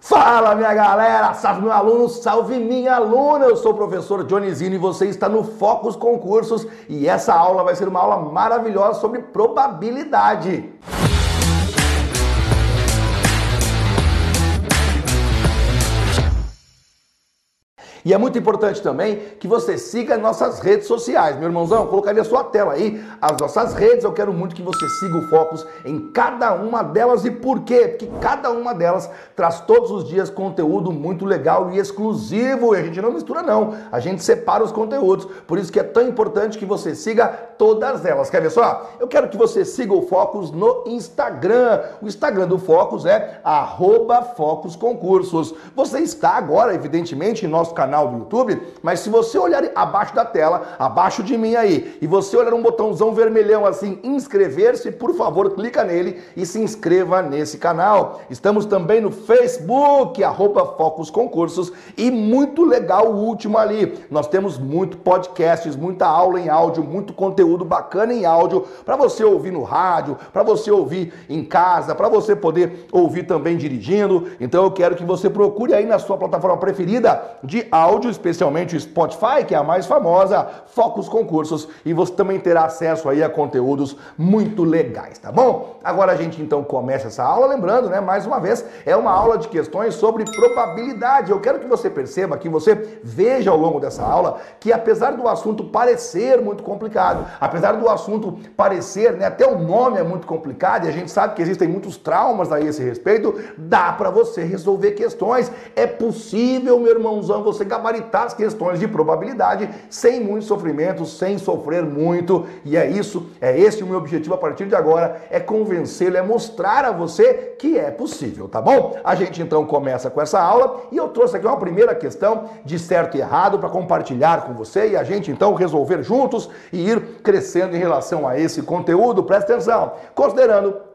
Fala minha galera, salve meu aluno, salve minha aluna. Eu sou o professor Dionizino e você está no Focus Concursos e essa aula vai ser uma aula maravilhosa sobre probabilidade. E é muito importante também que você siga nossas redes sociais. Meu irmãozão, colocaria a sua tela aí, as nossas redes. Eu quero muito que você siga o Focus em cada uma delas. E por quê? Porque cada uma delas traz todos os dias conteúdo muito legal e exclusivo. E a gente não mistura, não. A gente separa os conteúdos. Por isso que é tão importante que você siga todas elas. Quer ver só? Eu quero que você siga o Focus no Instagram. O Instagram do Focus é arroba Focus Concursos. Você está agora, evidentemente, em nosso canal canal do YouTube, mas se você olhar abaixo da tela, abaixo de mim aí, e você olhar um botãozão vermelhão assim, inscrever-se, por favor, clica nele e se inscreva nesse canal. Estamos também no Facebook, arroba Focus Concursos, e muito legal o último ali. Nós temos muito podcasts, muita aula em áudio, muito conteúdo bacana em áudio para você ouvir no rádio, para você ouvir em casa, para você poder ouvir também dirigindo. Então eu quero que você procure aí na sua plataforma preferida de áudio áudio, especialmente o Spotify, que é a mais famosa, foca os concursos e você também terá acesso aí a conteúdos muito legais, tá bom? Agora a gente então começa essa aula, lembrando, né, mais uma vez, é uma aula de questões sobre probabilidade. Eu quero que você perceba, que você veja ao longo dessa aula, que apesar do assunto parecer muito complicado, apesar do assunto parecer, né, até o nome é muito complicado e a gente sabe que existem muitos traumas a esse respeito, dá para você resolver questões. É possível, meu irmãozão, você gabaritar as questões de probabilidade sem muito sofrimento, sem sofrer muito. E é isso, é esse o meu objetivo a partir de agora, é convencê-lo, é mostrar a você que é possível, tá bom? A gente então começa com essa aula e eu trouxe aqui uma primeira questão de certo e errado para compartilhar com você e a gente então resolver juntos e ir crescendo em relação a esse conteúdo. Presta atenção, considerando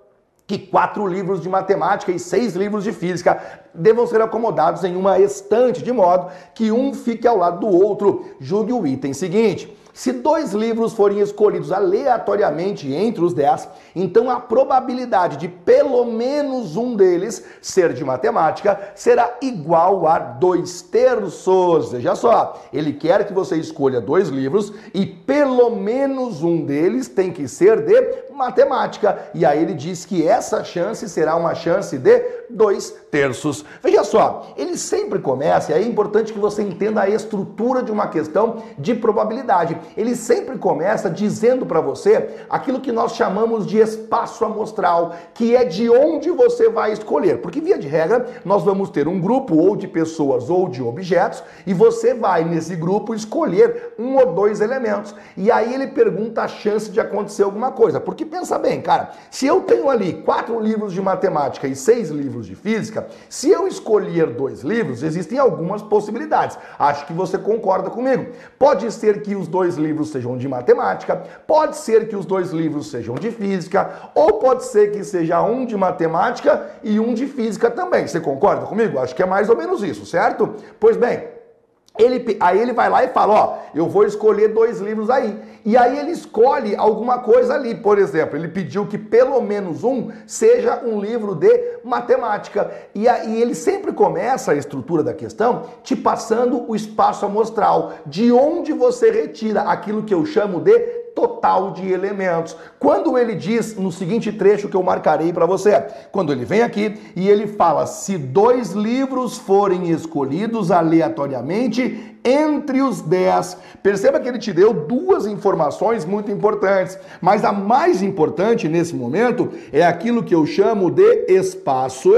que quatro livros de matemática e seis livros de física devam ser acomodados em uma estante, de modo que um fique ao lado do outro. Julgue o item seguinte. Se dois livros forem escolhidos aleatoriamente entre os dez, então a probabilidade de pelo menos um deles ser de matemática será igual a dois terços. Veja só, ele quer que você escolha dois livros e pelo menos um deles tem que ser de matemática. E aí ele diz que essa chance será uma chance de dois terços. Veja só, ele sempre começa, e aí é importante que você entenda a estrutura de uma questão de probabilidade ele sempre começa dizendo para você aquilo que nós chamamos de espaço amostral, que é de onde você vai escolher. Porque, via de regra, nós vamos ter um grupo ou de pessoas ou de objetos e você vai nesse grupo escolher um ou dois elementos. E aí ele pergunta a chance de acontecer alguma coisa. Porque pensa bem, cara, se eu tenho ali quatro livros de matemática e seis livros de física, se eu escolher dois livros, existem algumas possibilidades. Acho que você concorda comigo. Pode ser que os dois livros sejam de matemática, pode ser que os dois livros sejam de física, ou pode ser que seja um de matemática e um de física também. Você concorda comigo? Acho que é mais ou menos isso, certo? Pois bem, ele, aí ele vai lá e fala, ó, eu vou escolher dois livros aí. E aí ele escolhe alguma coisa ali, por exemplo, ele pediu que pelo menos um seja um livro de matemática. E aí ele sempre começa a estrutura da questão te passando o espaço amostral, de onde você retira aquilo que eu chamo de total de elementos. Quando ele diz no seguinte trecho que eu marcarei para você, quando ele vem aqui e ele fala: se dois livros forem escolhidos aleatoriamente entre os dez, perceba que ele te deu duas informações muito importantes, mas a mais importante nesse momento é aquilo que eu chamo de espaço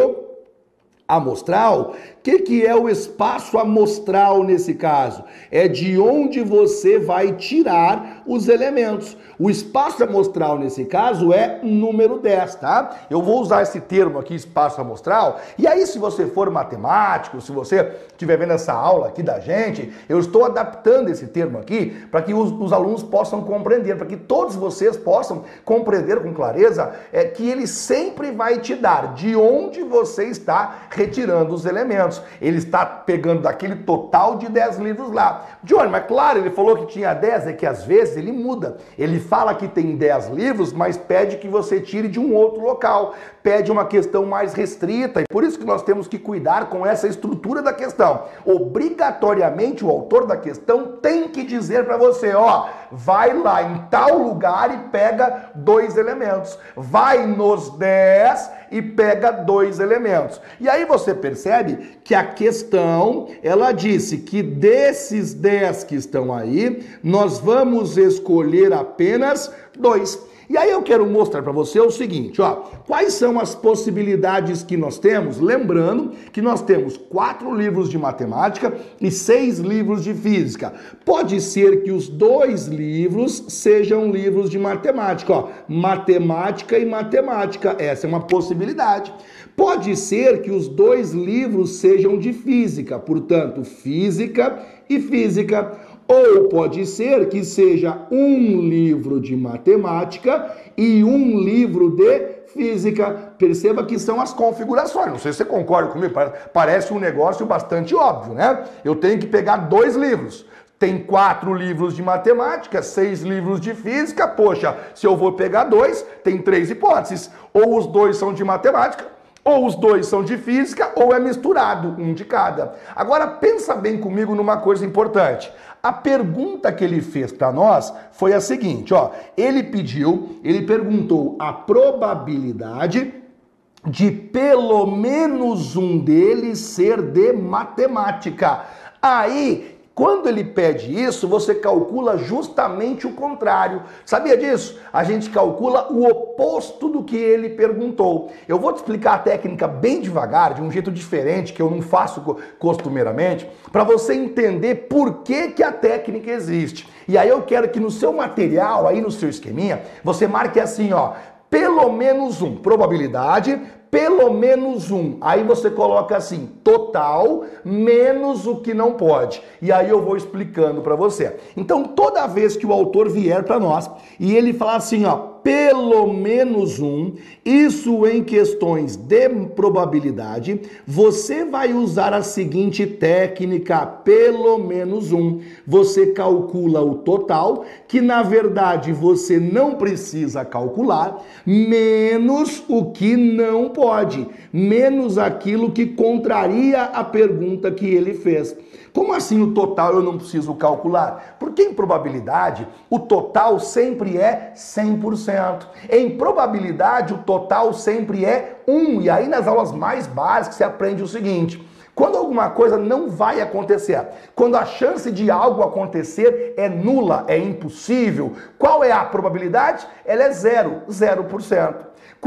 amostral. Que, que é o espaço amostral nesse caso? É de onde você vai tirar os elementos. O espaço amostral nesse caso é número 10, tá? Eu vou usar esse termo aqui, espaço amostral, e aí se você for matemático, se você estiver vendo essa aula aqui da gente, eu estou adaptando esse termo aqui para que os, os, alunos possam compreender, para que todos vocês possam compreender com clareza é, que ele sempre vai te dar de onde você está retirando os elementos. Ele está pegando daquele total de 10 livros lá. Johnny, mas claro, ele falou que tinha 10, é que às vezes ele muda. Ele fala que tem 10 livros, mas pede que você tire de um outro local. Pede uma questão mais restrita. E por isso que nós temos que cuidar com essa estrutura da questão. Obrigatoriamente o autor da questão tem que dizer para você, ó, vai lá em tal lugar e pega dois elementos. Vai nos 10 e pega dois elementos. E aí você percebe que a questão, ela disse que desses 10 que estão aí, nós vamos escolher apenas dois. E aí eu quero mostrar para você o seguinte, ó, quais são as possibilidades que nós temos? Lembrando que nós temos quatro livros de matemática e seis livros de física. Pode ser que os dois livros sejam livros de matemática, ó, matemática e matemática. Essa é uma possibilidade. Pode ser que os dois livros sejam de física, portanto, física e física. Ou pode ser que seja um livro de matemática e um livro de física. Perceba que são as configurações. Não sei se você concorda comigo, parece um negócio bastante óbvio, né? Eu tenho que pegar dois livros. Tem quatro livros de matemática, seis livros de física. Poxa, se eu vou pegar dois, tem três hipóteses. Ou os dois são de matemática, ou os dois são de física, ou é misturado, um de cada. Agora pensa bem comigo numa coisa importante. A pergunta que ele fez para nós foi a seguinte, ó, ele pediu, ele perguntou a probabilidade de pelo menos um deles ser de matemática. Aí quando ele pede isso, você calcula justamente o contrário. Sabia disso? A gente calcula o oposto do que ele perguntou. Eu vou te explicar a técnica bem devagar, de um jeito diferente, que eu não faço costumeiramente, para você entender por que, que a técnica existe. E aí eu quero que no seu material, aí no seu esqueminha, você marque assim, ó, pelo menos um. Probabilidade, pelo menos um. Aí você coloca assim, total menos o que não pode. E aí eu vou explicando para você. Então, toda vez que o autor vier para nós e ele falar assim, ó, pelo menos um, isso em questões de probabilidade, você vai usar a seguinte técnica, pelo menos um. Você calcula o total, que na verdade você não precisa calcular, menos o que não pode, menos aquilo que contraria a pergunta que ele fez. Como assim o total eu não preciso calcular? Porque em probabilidade o total sempre é 100%. Em probabilidade o total sempre é 1. E aí nas aulas mais básicas você aprende o seguinte: quando alguma coisa não vai acontecer, quando a chance de algo acontecer é nula, é impossível, qual é a probabilidade? Ela é zero, 0%.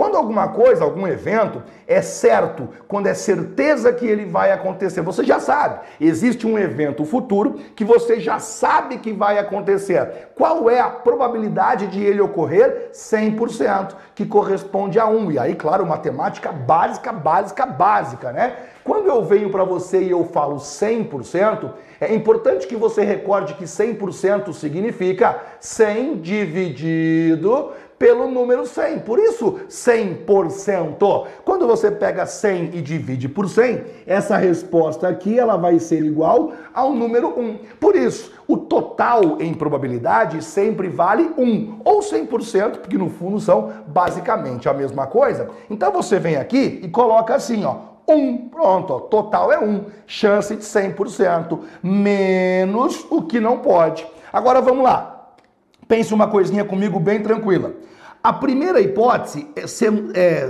Quando alguma coisa, algum evento é certo, quando é certeza que ele vai acontecer, você já sabe. Existe um evento futuro que você já sabe que vai acontecer. Qual é a probabilidade de ele ocorrer? 100%, que corresponde a 1. E aí, claro, matemática básica, básica, básica, né? Quando eu venho para você e eu falo 100%, é importante que você recorde que 100% significa 100 dividido pelo número 100. Por isso, 100%. Quando você pega 100 e divide por 100, essa resposta aqui ela vai ser igual ao número 1. Por isso, o total em probabilidade sempre vale 1 ou 100%, porque no fundo são basicamente a mesma coisa. Então você vem aqui e coloca assim, ó, 1. Pronto, ó, total é 1. Chance de 100%. Menos o que não pode. Agora vamos lá. Pense uma coisinha comigo bem tranquila. A primeira hipótese é, é,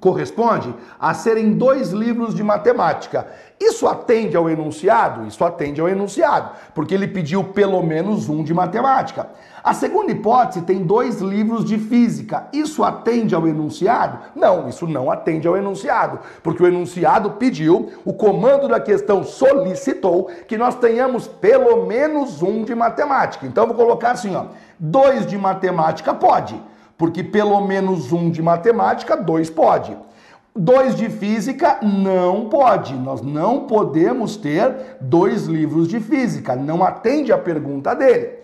corresponde a serem dois livros de matemática. Isso atende ao enunciado? Isso atende ao enunciado, porque ele pediu pelo menos um de matemática. A segunda hipótese tem dois livros de física. Isso atende ao enunciado? Não, isso não atende ao enunciado, porque o enunciado pediu, o comando da questão solicitou que nós tenhamos pelo menos um de matemática. Então vou colocar assim, ó, dois de matemática pode porque pelo menos um de matemática, dois pode. Dois de física não pode. Nós não podemos ter dois livros de física. Não atende a pergunta dele.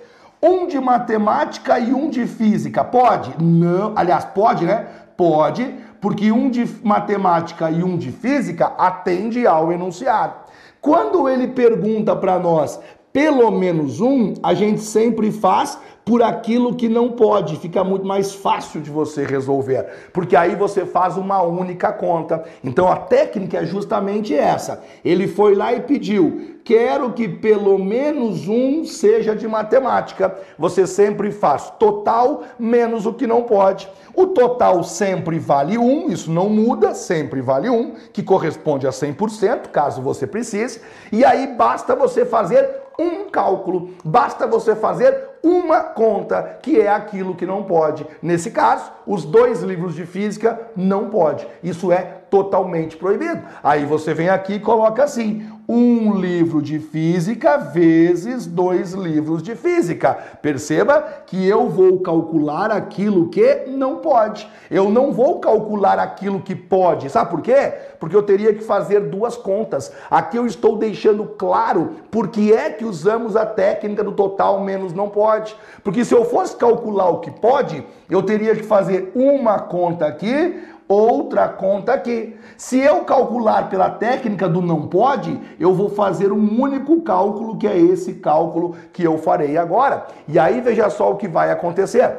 Um de matemática e um de física pode? Não. Aliás, pode, né? Pode, Porque um de matemática e um de física atende ao enunciado. Quando ele pergunta para nós pelo menos um, a gente sempre faz por aquilo que não pode, fica muito mais fácil de você resolver, porque aí você faz uma única conta. Então a técnica é justamente essa. Ele foi lá e pediu: quero que pelo menos um seja de matemática. Você sempre faz total menos o que não pode. O total sempre vale um, isso não muda, sempre vale um, que corresponde a 100%, caso você precise. E aí basta você fazer um cálculo, basta você fazer uma conta, que é aquilo que não pode. Nesse caso, os dois livros de física não pode. Isso é totalmente proibido. Aí você vem aqui e coloca assim: um livro de física vezes dois livros de física. Perceba que eu vou calcular aquilo que não pode. Eu não vou calcular aquilo que pode. Sabe por quê? Porque eu teria que fazer duas contas. Aqui eu estou deixando claro por que é que usamos a técnica do total menos não pode. Porque se eu fosse calcular o que pode, eu teria que fazer uma conta aqui, outra conta aqui. Se eu calcular pela técnica do não pode, eu vou fazer um único cálculo, que é esse cálculo que eu farei agora. E aí veja só o que vai acontecer.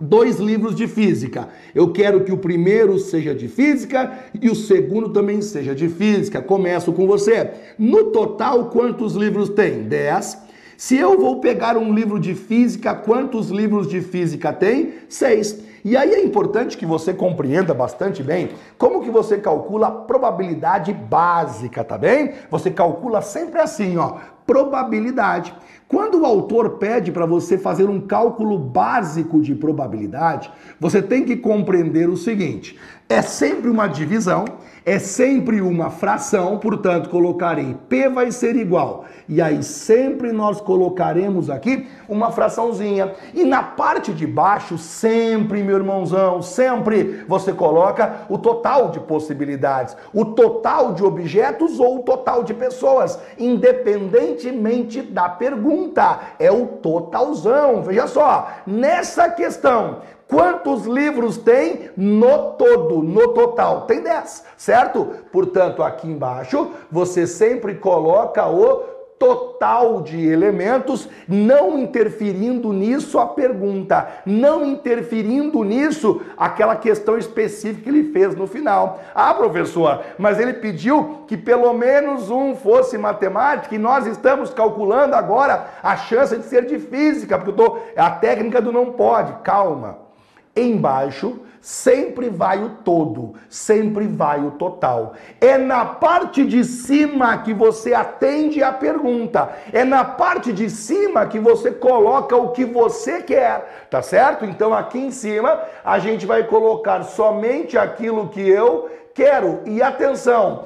Dois livros de física. Eu quero que o primeiro seja de física e o segundo também seja de física. Começo com você. No total, quantos livros tem? 10. Se eu vou pegar um livro de física, quantos livros de física tem? Seis. E aí é importante que você compreenda bastante bem como que você calcula a probabilidade básica, tá bem? Você calcula sempre assim, ó, probabilidade. Quando o autor pede para você fazer um cálculo básico de probabilidade, você tem que compreender o seguinte: é sempre uma divisão, é sempre uma fração, portanto, colocarei P vai ser igual. E aí sempre nós colocaremos aqui uma fraçãozinha. E na parte de baixo, sempre, meu irmãozão, sempre você coloca o total de possibilidades, o total de objetos ou o total de pessoas, independentemente da pergunta. É o totalzão. Veja só, nessa questão, Quantos livros tem no todo, no total? Tem 10, certo? Portanto, aqui embaixo você sempre coloca o total de elementos, não interferindo nisso a pergunta, não interferindo nisso aquela questão específica que ele fez no final. Ah, professor, mas ele pediu que pelo menos um fosse matemática e nós estamos calculando agora a chance de ser de física, porque eu tô, é a técnica do não pode. Calma. Embaixo sempre vai o todo, sempre vai o total. É na parte de cima que você atende a pergunta, é na parte de cima que você coloca o que você quer, tá certo? Então aqui em cima a gente vai colocar somente aquilo que eu quero. E atenção,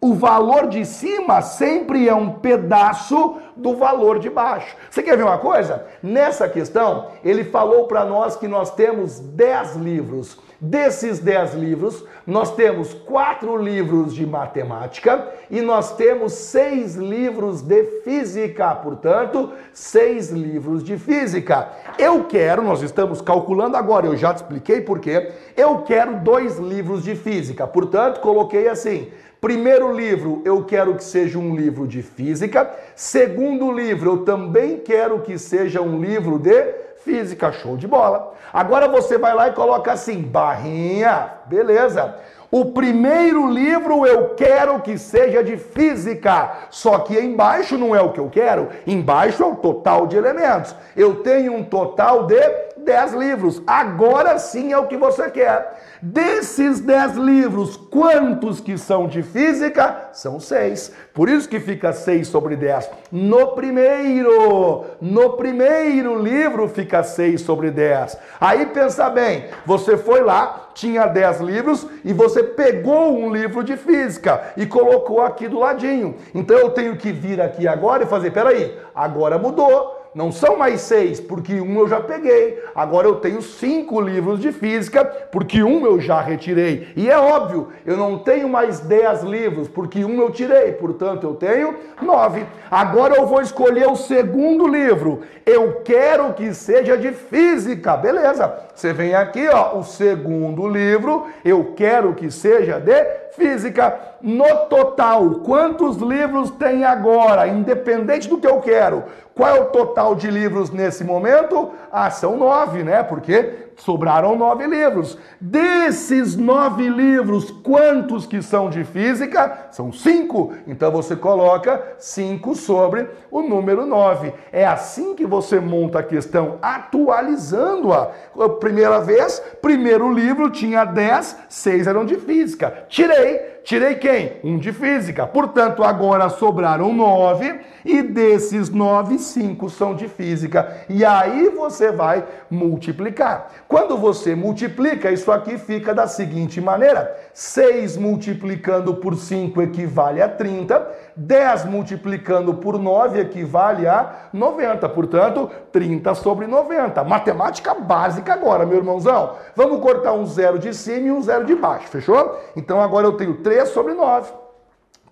o valor de cima sempre é um pedaço do valor de baixo. Você quer ver uma coisa? Nessa questão, ele falou para nós que nós temos 10 livros. Desses 10 livros, nós temos quatro livros de matemática e nós temos seis livros de física, portanto, seis livros de física. Eu quero, nós estamos calculando agora, eu já te expliquei por quê. Eu quero dois livros de física, portanto, coloquei assim: Primeiro livro, eu quero que seja um livro de física. Segundo livro, eu também quero que seja um livro de física. Show de bola. Agora você vai lá e coloca assim: barrinha, beleza. O primeiro livro eu quero que seja de física, só que embaixo não é o que eu quero, embaixo é o total de elementos. Eu tenho um total de 10 livros. Agora sim é o que você quer. Desses 10 livros, quantos que são de física? São seis. Por isso que fica 6 sobre 10. No primeiro, no primeiro livro fica 6 sobre 10. Aí pensa bem, você foi lá, tinha 10 livros e você pegou um livro de física e colocou aqui do ladinho. Então eu tenho que vir aqui agora e fazer, peraí, agora mudou Não são mais seis, porque um eu já peguei. Agora eu tenho cinco livros de física, porque um eu já retirei. E é óbvio, eu não tenho mais dez livros, porque um eu tirei. Portanto, eu tenho nove. Agora eu vou escolher o segundo livro. Eu quero que seja de física. Beleza. Você vem aqui, ó, o segundo livro. Eu quero que seja de física. No total, quantos livros tem agora? Independente do que eu quero. Qual é o total de livros nesse momento? Ah, são nove, né? Porque sobraram nove livros. Desses nove livros, quantos que são de física? São cinco. Então você coloca cinco sobre o número nove. É assim que você monta a questão, atualizando-a. Primeira vez, primeiro livro tinha dez, seis eram de física. Tirei Tirei quem? Um de física. Portanto, agora sobraram nove e desses nove, cinco são de física. E aí você vai multiplicar. Quando você multiplica, isso aqui fica da seguinte maneira: 6 multiplicando por 5 equivale a 30, 10 multiplicando por 9 equivale a 90. Portanto, 30 sobre 90. Matemática básica agora, meu irmãozão. Vamos cortar um zero de cima e um zero de baixo, fechou? Então agora eu tenho 3 sobre 9.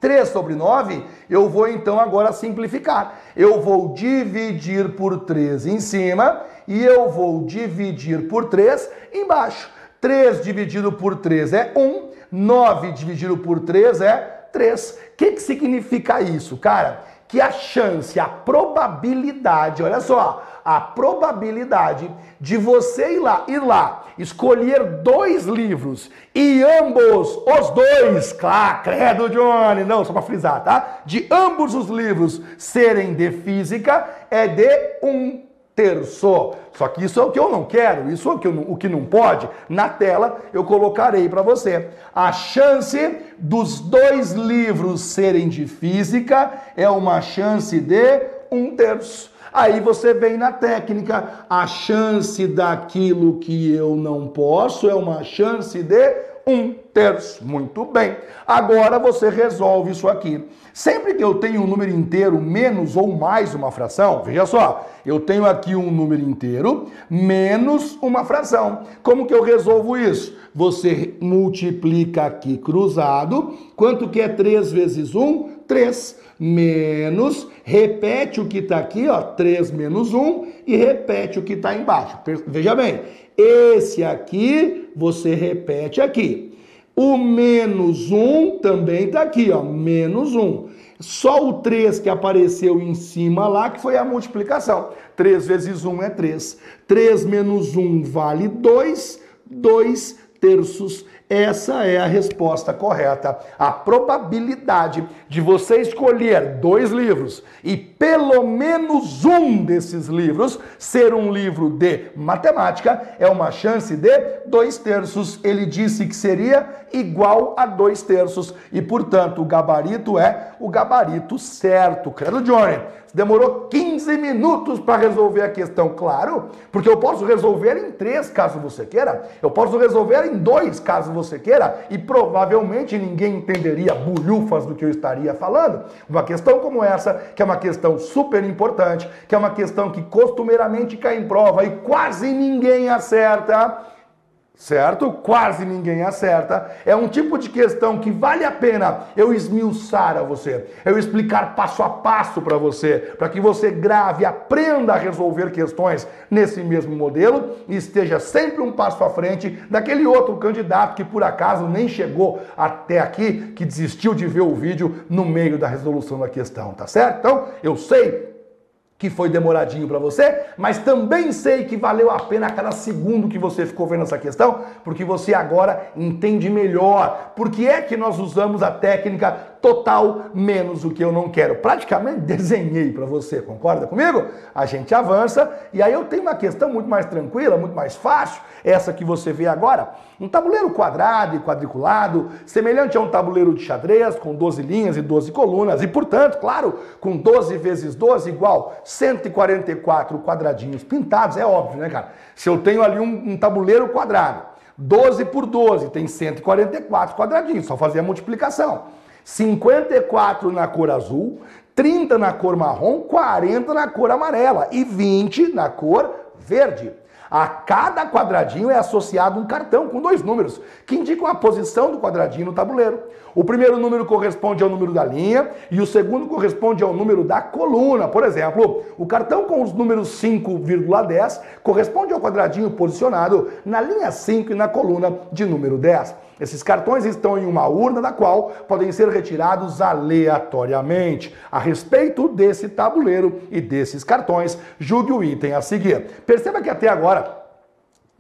3 sobre 9, eu vou então agora simplificar. Eu vou dividir por 3 em cima e eu vou dividir por 3 embaixo. 3 dividido por 3 é 1, 9 dividido por 3 é 3. O que, que significa isso, cara? Que a chance, a probabilidade, olha só, a probabilidade de você ir lá, ir lá, escolher dois livros e ambos, os dois, claro, credo Johnny, não, só para frisar, tá? De ambos os livros serem de física é de um terço. Só que isso é o que eu não quero, isso é o que, eu, o que não pode. Na tela eu colocarei para você. A chance dos dois livros serem de física é uma chance de um terço. Aí você vem na técnica, a chance daquilo que eu não posso é uma chance de um terço. Muito bem. Agora você resolve isso aqui. Sempre que eu tenho um número inteiro menos ou mais uma fração, veja só, eu tenho aqui um número inteiro menos uma fração. Como que eu resolvo isso? Você multiplica aqui cruzado. Quanto que é 3 vezes 1? 3 menos, repete o que está aqui, ó, 3 menos 1, e repete o que está embaixo. Veja bem, esse aqui você repete aqui. O menos 1 também está aqui, ó, menos 1. Só o 3 que apareceu em cima lá, que foi a multiplicação. 3 vezes 1 é 3. 3 menos 1 vale 2, 2 terços essa é a resposta correta. A probabilidade de você escolher dois livros e pelo menos um desses livros ser um livro de matemática é uma chance de dois terços. Ele disse que seria igual a dois terços e, portanto, o gabarito é o gabarito certo. Credo, Johnny. Demorou 15 minutos para resolver a questão, claro, porque eu posso resolver em três, caso você queira. Eu posso resolver em dois, caso você queira. E provavelmente ninguém entenderia bulhufas do que eu estaria falando. Uma questão como essa, que é uma questão super importante, que é uma questão que costumeiramente cai em prova e quase ninguém acerta certo? Quase ninguém acerta. É um tipo de questão que vale a pena eu esmiuçar a você, eu explicar passo a passo para você, para que você grave, aprenda a resolver questões nesse mesmo modelo e esteja sempre um passo à frente daquele outro candidato que por acaso nem chegou até aqui, que desistiu de ver o vídeo no meio da resolução da questão, tá certo? Então, eu sei que foi demoradinho para você, mas também sei que valeu a pena cada segundo que você ficou vendo essa questão, porque você agora entende melhor. Por que é que nós usamos a técnica total menos o que eu não quero. Praticamente desenhei para você, concorda comigo? A gente avança e aí eu tenho uma questão muito mais tranquila, muito mais fácil, essa que você vê agora. Um tabuleiro quadrado e quadriculado, semelhante a um tabuleiro de xadrez com 12 linhas e 12 colunas e, portanto, claro, com 12 vezes 12 igual 144 quadradinhos pintados, é óbvio, né, cara? Se eu tenho ali um, um tabuleiro quadrado, 12 por 12 tem 144 quadradinhos, só fazer a multiplicação. 54 na cor azul, 30 na cor marrom, 40 na cor amarela e 20 na cor verde. A cada quadradinho é associado um cartão com dois números, que indicam a posição do quadradinho no tabuleiro. O primeiro número corresponde ao número da linha e o segundo corresponde ao número da coluna. Por exemplo, o cartão com os números 5,10 corresponde ao quadradinho posicionado na linha 5 e na coluna de número 10. Esses cartões estão em uma urna da qual podem ser retirados aleatoriamente. A respeito desse tabuleiro e desses cartões, julgue o item a seguir. Perceba que até agora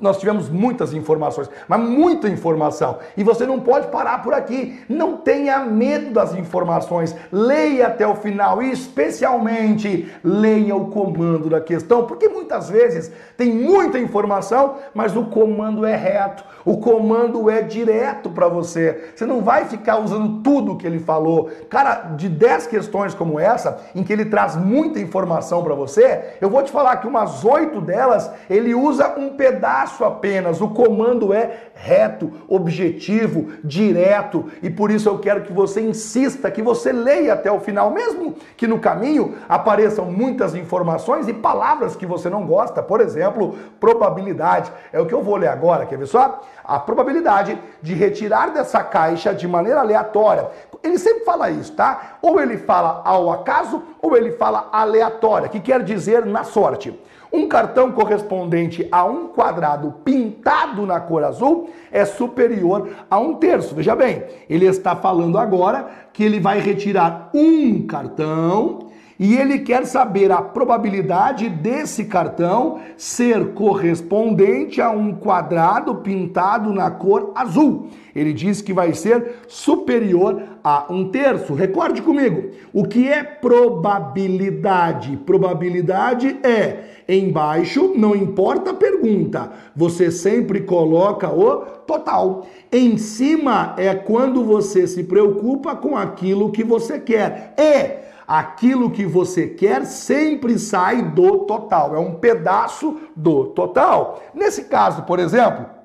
nós tivemos muitas informações, mas muita informação. E você não pode parar por aqui. Não tenha medo das informações. Leia até o final e, especialmente, leia o comando da questão, porque muitas vezes tem muita informação, mas o comando é reto. O comando é direto para você. Você não vai ficar usando tudo que ele falou. Cara, de 10 questões como essa, em que ele traz muita informação para você, eu vou te falar que umas 8 delas ele usa um pedaço apenas. O comando é reto, objetivo, direto. E por isso eu quero que você insista, que você leia até o final, mesmo que no caminho apareçam muitas informações e palavras que você não gosta. Por exemplo, probabilidade. É o que eu vou ler agora, quer ver só? a probabilidade de retirar dessa caixa de maneira aleatória. Ele sempre fala isso, tá? Ou ele fala ao acaso ou ele fala aleatória, que quer dizer na sorte. Um cartão correspondente a um quadrado pintado na cor azul é superior a um terço. Veja bem, ele está falando agora que ele vai retirar um cartão e ele quer saber a probabilidade desse cartão ser correspondente a um quadrado pintado na cor azul. Ele diz que vai ser superior a um terço. Recorde comigo, o que é probabilidade? Probabilidade é embaixo, não importa a pergunta, você sempre coloca o total. Em cima é quando você se preocupa com aquilo que você quer. E aquilo que você quer sempre sai do total, é um pedaço do total. Nesse caso, por exemplo,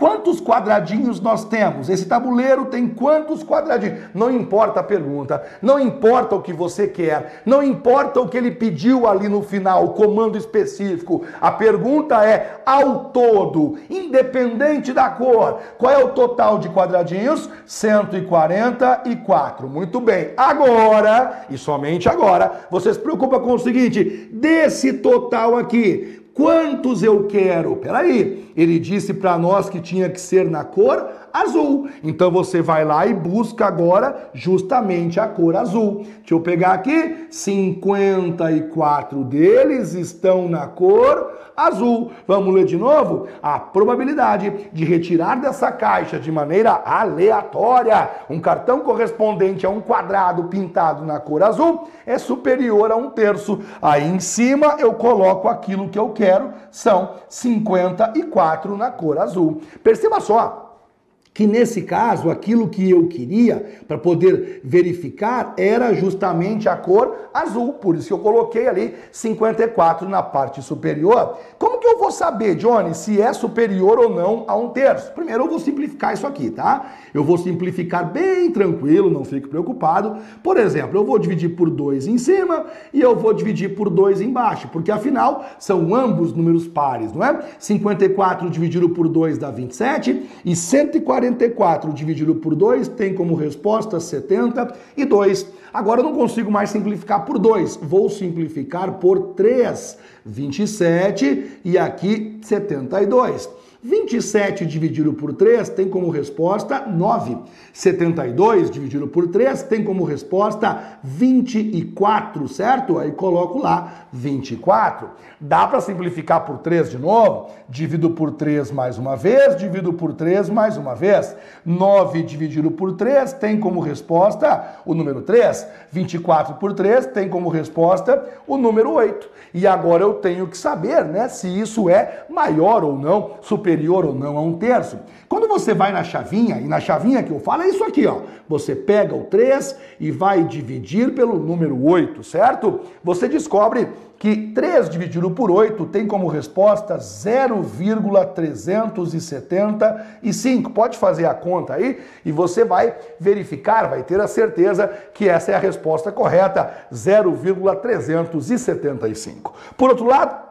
Quantos quadradinhos nós temos? Esse tabuleiro tem quantos quadradinhos? Não importa a pergunta, não importa o que você quer, não importa o que ele pediu ali no final, o comando específico. A pergunta é ao todo, independente da cor. Qual é o total de quadradinhos? 144. Muito bem. Agora, e somente agora, você se preocupa com o seguinte: desse total aqui, Quantos eu quero? Peraí, ele disse para nós que tinha que ser na cor azul. Então você vai lá e busca agora justamente a cor azul. Deixa eu pegar aqui, 54 deles estão na cor azul. Vamos ler de novo? A probabilidade de retirar dessa caixa de maneira aleatória um cartão correspondente a um quadrado pintado na cor azul é superior a um terço. Aí em cima eu coloco aquilo que eu quero, são 54 na cor azul. Perceba só que nesse caso aquilo que eu queria para poder verificar era justamente a cor azul, por isso que eu coloquei ali 54 na parte superior. Como que eu vou saber, Johnny, se é superior ou não a um terço? Primeiro eu vou simplificar isso aqui, tá? Eu vou simplificar bem tranquilo, não fique preocupado. Por exemplo, eu vou dividir por 2 em cima e eu vou dividir por 2 embaixo, porque afinal são ambos números pares, não é? 54 dividido por 2 dá 27 e 140 44 dividido por 2 tem como resposta 72. Agora eu não consigo mais simplificar por 2, vou simplificar por 3. 27 e aqui 72. 27 dividido por 3 tem como resposta 9. 72 dividido por 3 tem como resposta 24, certo? Aí coloco lá 24. Dá para simplificar por 3 de novo? Divido por 3 mais uma vez, divido por 3 mais uma vez. 9 dividido por 3 tem como resposta o número 3. 24 por 3 tem como resposta o número 8. E agora eu tenho que saber, né, se isso é maior ou não, superior superior ou não a um terço? Quando você vai na chavinha, e na chavinha que eu falo é isso aqui, ó. Você pega o 3 e vai dividir pelo número 8, certo? Você descobre que 3 dividido por 8 tem como resposta 0,375. Pode fazer a conta aí e você vai verificar, vai ter a certeza que essa é a resposta correta, 0,375. Por outro lado,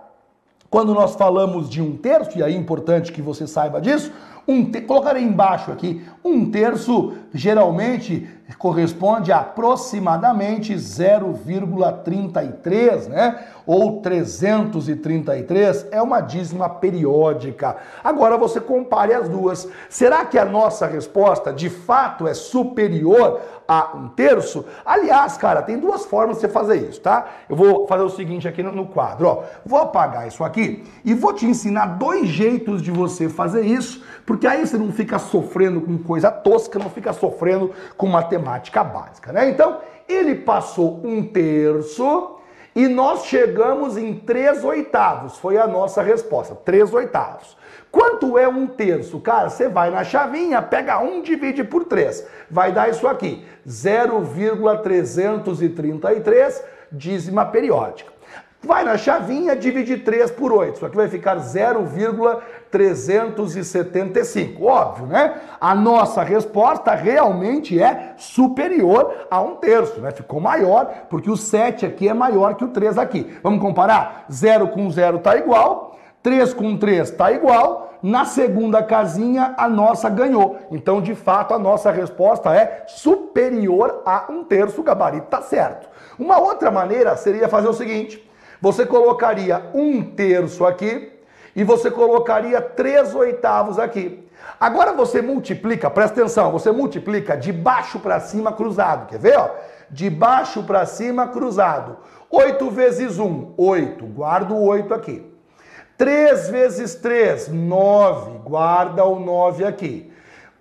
quando nós falamos de um terço, e aí é importante que você saiba disso, um te... colocarei embaixo aqui, um terço geralmente corresponde a aproximadamente 0,33, né? Ou 333 é uma dízima periódica. Agora você compare as duas. Será que a nossa resposta de fato é superior a um terço? Aliás, cara, tem duas formas de você fazer isso, tá? Eu vou fazer o seguinte aqui no quadro, ó. Vou apagar isso aqui e vou te ensinar dois jeitos de você fazer isso, porque aí você não fica sofrendo com coisa tosca, não fica sofrendo com matemática básica, né? Então, ele passou um terço e nós chegamos em 3 oitavos. Foi a nossa resposta, 3 oitavos. Quanto é um terço? Cara, você vai na chavinha, pega 1, divide por 3. Vai dar isso aqui, 0,333 dízima periódica. Vai na chavinha, divide 3 por 8. Isso aqui vai ficar 0,375. Óbvio, né? A nossa resposta realmente é superior a um terço, né? Ficou maior, porque o 7 aqui é maior que o 3 aqui. Vamos comparar? 0 com 0 está igual, 3 com 3 está igual. Na segunda casinha, a nossa ganhou. Então, de fato, a nossa resposta é superior a um terço. O gabarito está certo. Uma outra maneira seria fazer o seguinte você colocaria um terço aqui e você colocaria três oitavos aqui. Agora você multiplica, presta atenção, você multiplica de baixo para cima cruzado. Quer ver? Ó? De baixo para cima cruzado. 8 vezes 1, 8. Guarda o 8 aqui. 3 vezes 3, 9. Guarda o 9 aqui.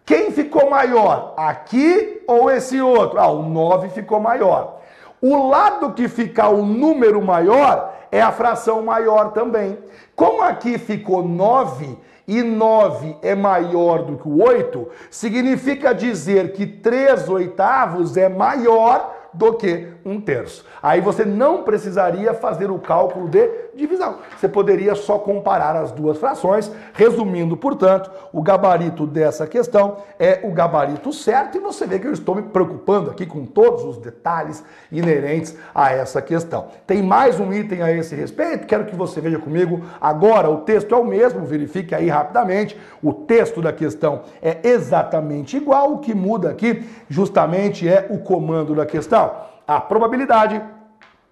Quem ficou maior? Aqui ou esse outro? Ah, o 9 ficou maior. O lado que ficar o número maior é a fração maior também. Como aqui ficou 9 e 9 é maior do que o 8, significa dizer que 3 oitavos é maior do que um terço. Aí você não precisaria fazer o cálculo de divisão. Você poderia só comparar as duas frações. Resumindo, portanto, o gabarito dessa questão é o gabarito certo e você vê que eu estou me preocupando aqui com todos os detalhes inerentes a essa questão. Tem mais um item a esse respeito, quero que você veja comigo agora. O texto é o mesmo, verifique aí rapidamente. O texto da questão é exatamente igual, o que muda aqui justamente é o comando da questão. A probabilidade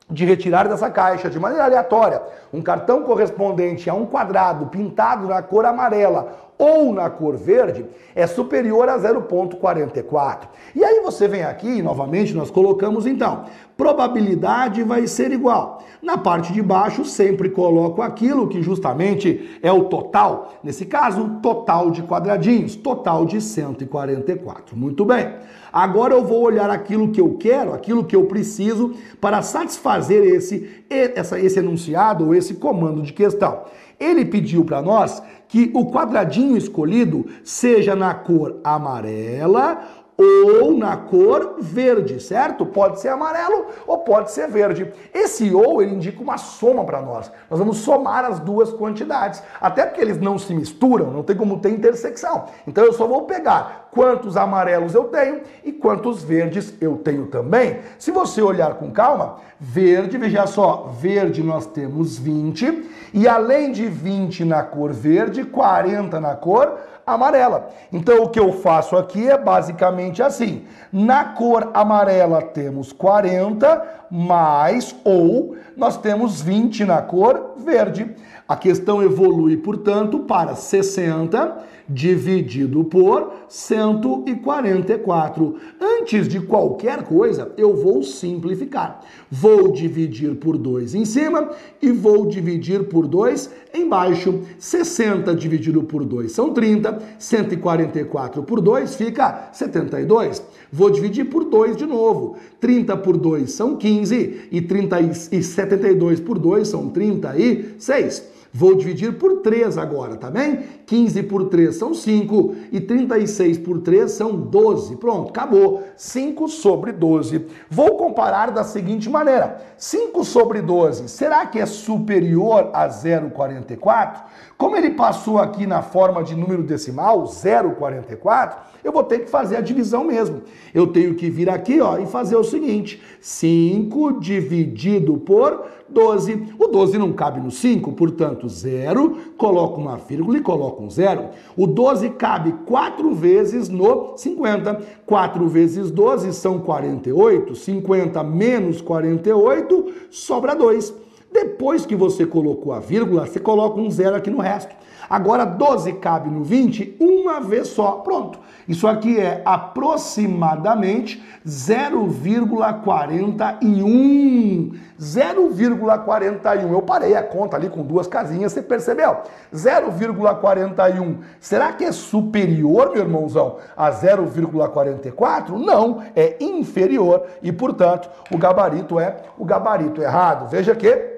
de retirar dessa caixa de maneira aleatória um cartão correspondente a um quadrado pintado na cor amarela ou na cor verde é superior a 0,44. E aí você vem aqui, novamente nós colocamos então, probabilidade vai ser igual. Na parte de baixo sempre coloco aquilo que justamente é o total, nesse caso, total de quadradinhos, total de 144. Muito bem. Agora eu vou olhar aquilo que eu quero, aquilo que eu preciso para satisfazer esse, essa, esse enunciado ou esse comando de questão. Ele pediu para nós que o quadradinho escolhido seja na cor amarela ou na cor verde, certo? Pode ser amarelo ou pode ser verde. Esse ou ele indica uma soma para nós. Nós vamos somar as duas quantidades, até porque eles não se misturam, não tem como ter intersecção. Então eu só vou pegar quantos amarelos eu tenho e quantos verdes eu tenho também. Se você olhar com calma, verde, veja só, verde nós temos 20 e além de 20 na cor verde, 40 na cor amarela. Então o que eu faço aqui é basicamente assim: na cor amarela temos 40 mais ou nós temos 20 na cor verde. A questão evolui, portanto, para 60 dividido por 144. Antes de qualquer coisa, eu vou simplificar. Vou dividir por 2 em cima e vou dividir por 2 embaixo. 60 dividido por 2 são 30, 144 por 2 fica 72. Vou dividir por 2 de novo. 30 por 2 são 15 e, 30 e 72 por 2 são 36. Vou dividir por 3 agora, tá bem? 15 por 3 são 5 e 36 por 3 são 12. Pronto, acabou. 5 sobre 12. Vou comparar da seguinte maneira: 5 sobre 12, será que é superior a 0,44? Como ele passou aqui na forma de número decimal, 0,44, eu vou ter que fazer a divisão mesmo. Eu tenho que vir aqui ó, e fazer o seguinte: 5 dividido por 12. O 12 não cabe no 5, portanto, 0, coloco uma vírgula e coloco um 0. O 12 cabe 4 vezes no 50. 4 vezes 12 são 48. 50 menos 48 sobra 2. Depois que você colocou a vírgula, você coloca um zero aqui no resto. Agora 12 cabe no 20 uma vez só. Pronto. Isso aqui é aproximadamente 0,41. 0,41. Eu parei a conta ali com duas casinhas, você percebeu? 0,41. Será que é superior, meu irmãozão, a 0,44? Não, é inferior e, portanto, o gabarito é o gabarito errado. Veja que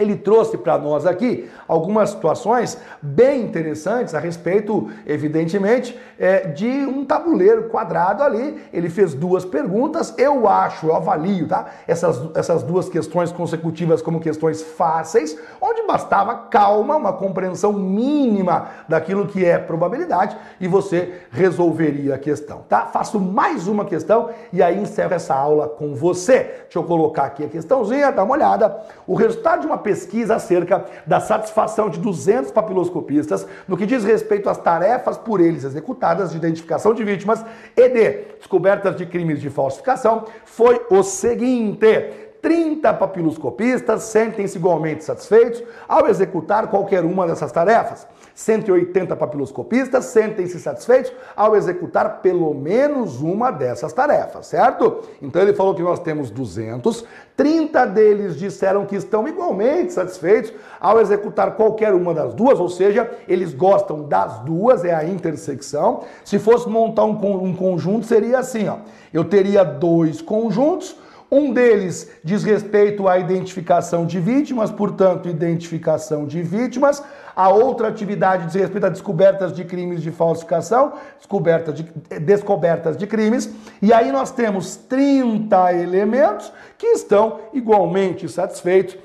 ele trouxe para nós aqui algumas situações bem interessantes a respeito, evidentemente, é, de um tabuleiro quadrado ali. Ele fez duas perguntas, eu acho, eu avalio, tá? Essas, essas duas questões consecutivas como questões fáceis, onde bastava calma, uma compreensão mínima daquilo que é probabilidade e você resolveria a questão, tá? Faço mais uma questão e aí encerro essa aula com você. Deixa eu colocar aqui a questãozinha, dá uma olhada. O resultado de uma pesquisa acerca da satisfação de 200 papiloscopistas no que diz respeito às tarefas por eles executadas de identificação de vítimas e de descobertas de crimes de falsificação foi o seguinte: 30 papiloscopistas sentem-se igualmente satisfeitos ao executar qualquer uma dessas tarefas. 180 papiloscopistas sentem-se satisfeitos ao executar pelo menos uma dessas tarefas, certo? Então ele falou que nós temos 200, 30 deles disseram que estão igualmente satisfeitos ao executar qualquer uma das duas, ou seja, eles gostam das duas, é a intersecção. Se fosse montar um, um conjunto, seria assim, ó. Eu teria dois conjuntos, um deles diz respeito à identificação de vítimas, portanto, identificação de vítimas. A outra atividade diz respeito a descobertas de crimes de falsificação, descoberta de, descobertas de crimes. E aí nós temos 30 elementos que estão igualmente satisfeitos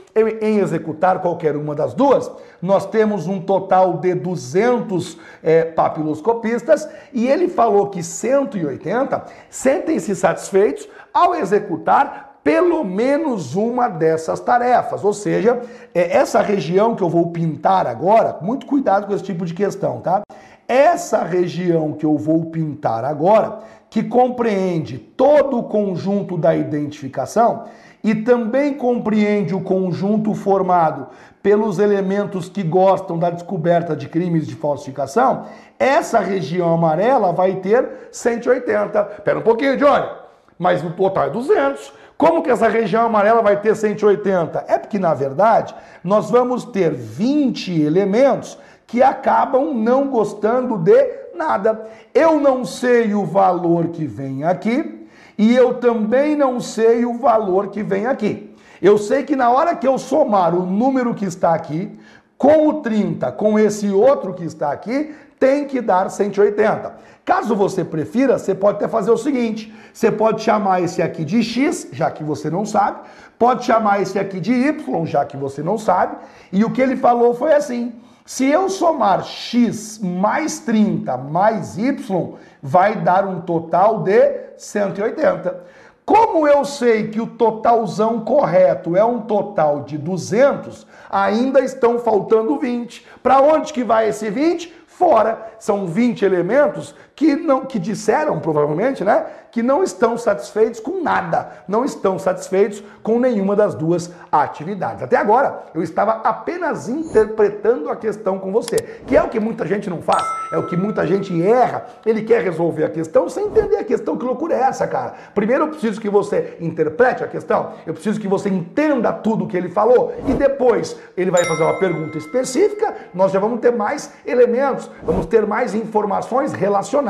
em executar qualquer uma das duas. Nós temos um total de 200 é, papiloscopistas e ele falou que 180 sentem-se satisfeitos ao executar pelo menos uma dessas tarefas. Ou seja, é essa região que eu vou pintar agora, muito cuidado com esse tipo de questão, tá? Essa região que eu vou pintar agora, que compreende todo o conjunto da identificação e também compreende o conjunto formado pelos elementos que gostam da descoberta de crimes de falsificação, essa região amarela vai ter 180. Pera um pouquinho, Johnny mas no total é 200. Como que essa região amarela vai ter 180? É porque, na verdade, nós vamos ter 20 elementos que acabam não gostando de nada. Eu não sei o valor que vem aqui e eu também não sei o valor que vem aqui. Eu sei que na hora que eu somar o número que está aqui com o 30, com esse outro que está aqui, tem que dar 180. Caso você prefira, você pode até fazer o seguinte: você pode chamar esse aqui de x, já que você não sabe, pode chamar esse aqui de y, já que você não sabe, e o que ele falou foi assim: se eu somar x mais 30 mais y, vai dar um total de 180. Como eu sei que o totalzão correto é um total de 200, ainda estão faltando 20. Para onde que vai esse 20? Fora. São 20 elementos que não que disseram provavelmente, né, que não estão satisfeitos com nada, não estão satisfeitos com nenhuma das duas atividades. Até agora, eu estava apenas interpretando a questão com você, que é o que muita gente não faz, é o que muita gente erra. Ele quer resolver a questão sem entender a questão. Que loucura é essa, cara? Primeiro eu preciso que você interprete a questão, eu preciso que você entenda tudo o que ele falou e depois ele vai fazer uma pergunta específica, nós já vamos ter mais elementos, vamos ter mais informações relacionadas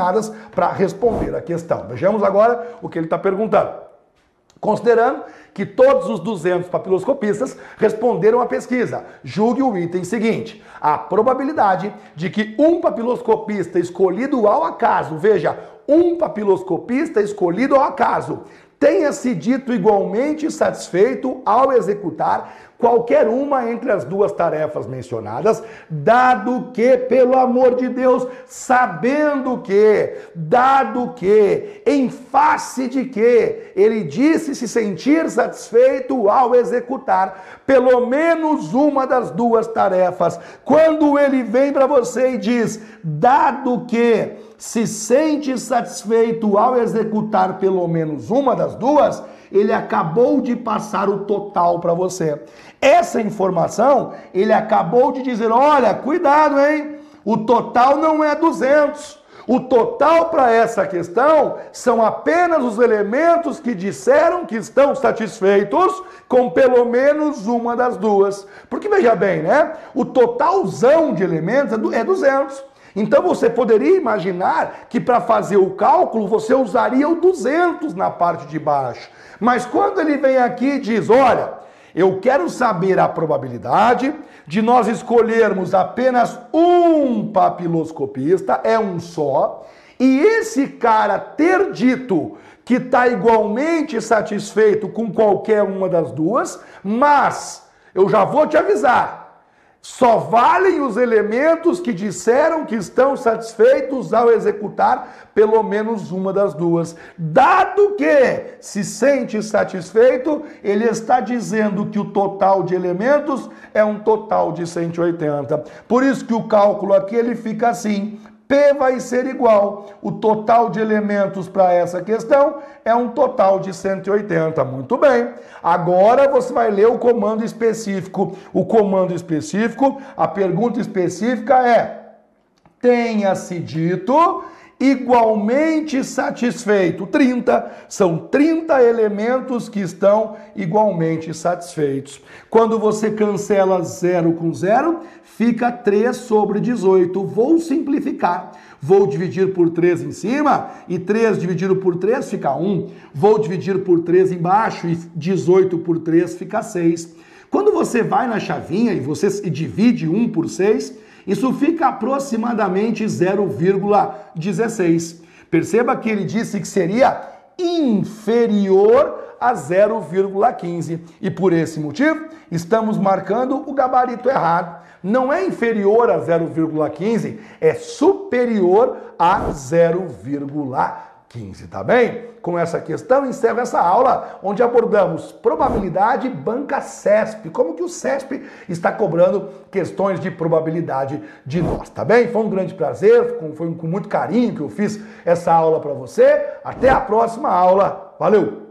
para responder a questão. Vejamos agora o que ele está perguntando. Considerando que todos os 200 papiloscopistas responderam à pesquisa. Julgue o item seguinte: a probabilidade de que um papiloscopista escolhido ao acaso, veja, um papiloscopista escolhido ao acaso, tenha se dito igualmente satisfeito ao executar qualquer uma entre as duas tarefas mencionadas, dado que, pelo amor de Deus, sabendo que, dado que, em face de que, ele disse se sentir satisfeito ao executar pelo menos uma das duas tarefas. Quando ele vem para você e diz, dado que se sente satisfeito ao executar pelo menos uma das duas, ele acabou de passar o total para você. Essa informação, ele acabou de dizer: olha, cuidado, hein? O total não é 200. O total para essa questão são apenas os elementos que disseram que estão satisfeitos com pelo menos uma das duas. Porque veja bem, né? O totalzão de elementos é 200. Então você poderia imaginar que para fazer o cálculo você usaria o 200 na parte de baixo. Mas quando ele vem aqui e diz: olha, eu quero saber a probabilidade de nós escolhermos apenas um papiloscopista, é um só, e esse cara ter dito que está igualmente satisfeito com qualquer uma das duas, mas eu já vou te avisar só valem os elementos que disseram que estão satisfeitos ao executar pelo menos uma das duas. Dado que se sente satisfeito, ele está dizendo que o total de elementos é um total de 180. Por isso que o cálculo aqui ele fica assim: P vai ser igual. O total de elementos para essa questão é um total de 180. Muito bem. Agora você vai ler o comando específico. O comando específico, a pergunta específica é: tenha-se dito igualmente satisfeito. 30. São 30 elementos que estão igualmente satisfeitos. Quando você cancela 0 com 0, fica 3 sobre 18. Vou simplificar. Vou dividir por 3 em cima e 3 dividido por 3 fica 1. Vou dividir por 3 embaixo e 18 por 3 fica 6. Quando você vai na chavinha e você divide 1 por 6, isso fica aproximadamente 0,16. Perceba que ele disse que seria inferior a 0,15. E por esse motivo, estamos marcando o gabarito errado. Não é inferior a 0,15, é superior a 0,15. 15, tá bem? Com essa questão, encerro essa aula onde abordamos probabilidade banca CESP. Como que o CESP está cobrando questões de probabilidade de nós, tá bem? Foi um grande prazer, foi com muito carinho que eu fiz essa aula para você. Até a próxima aula. Valeu!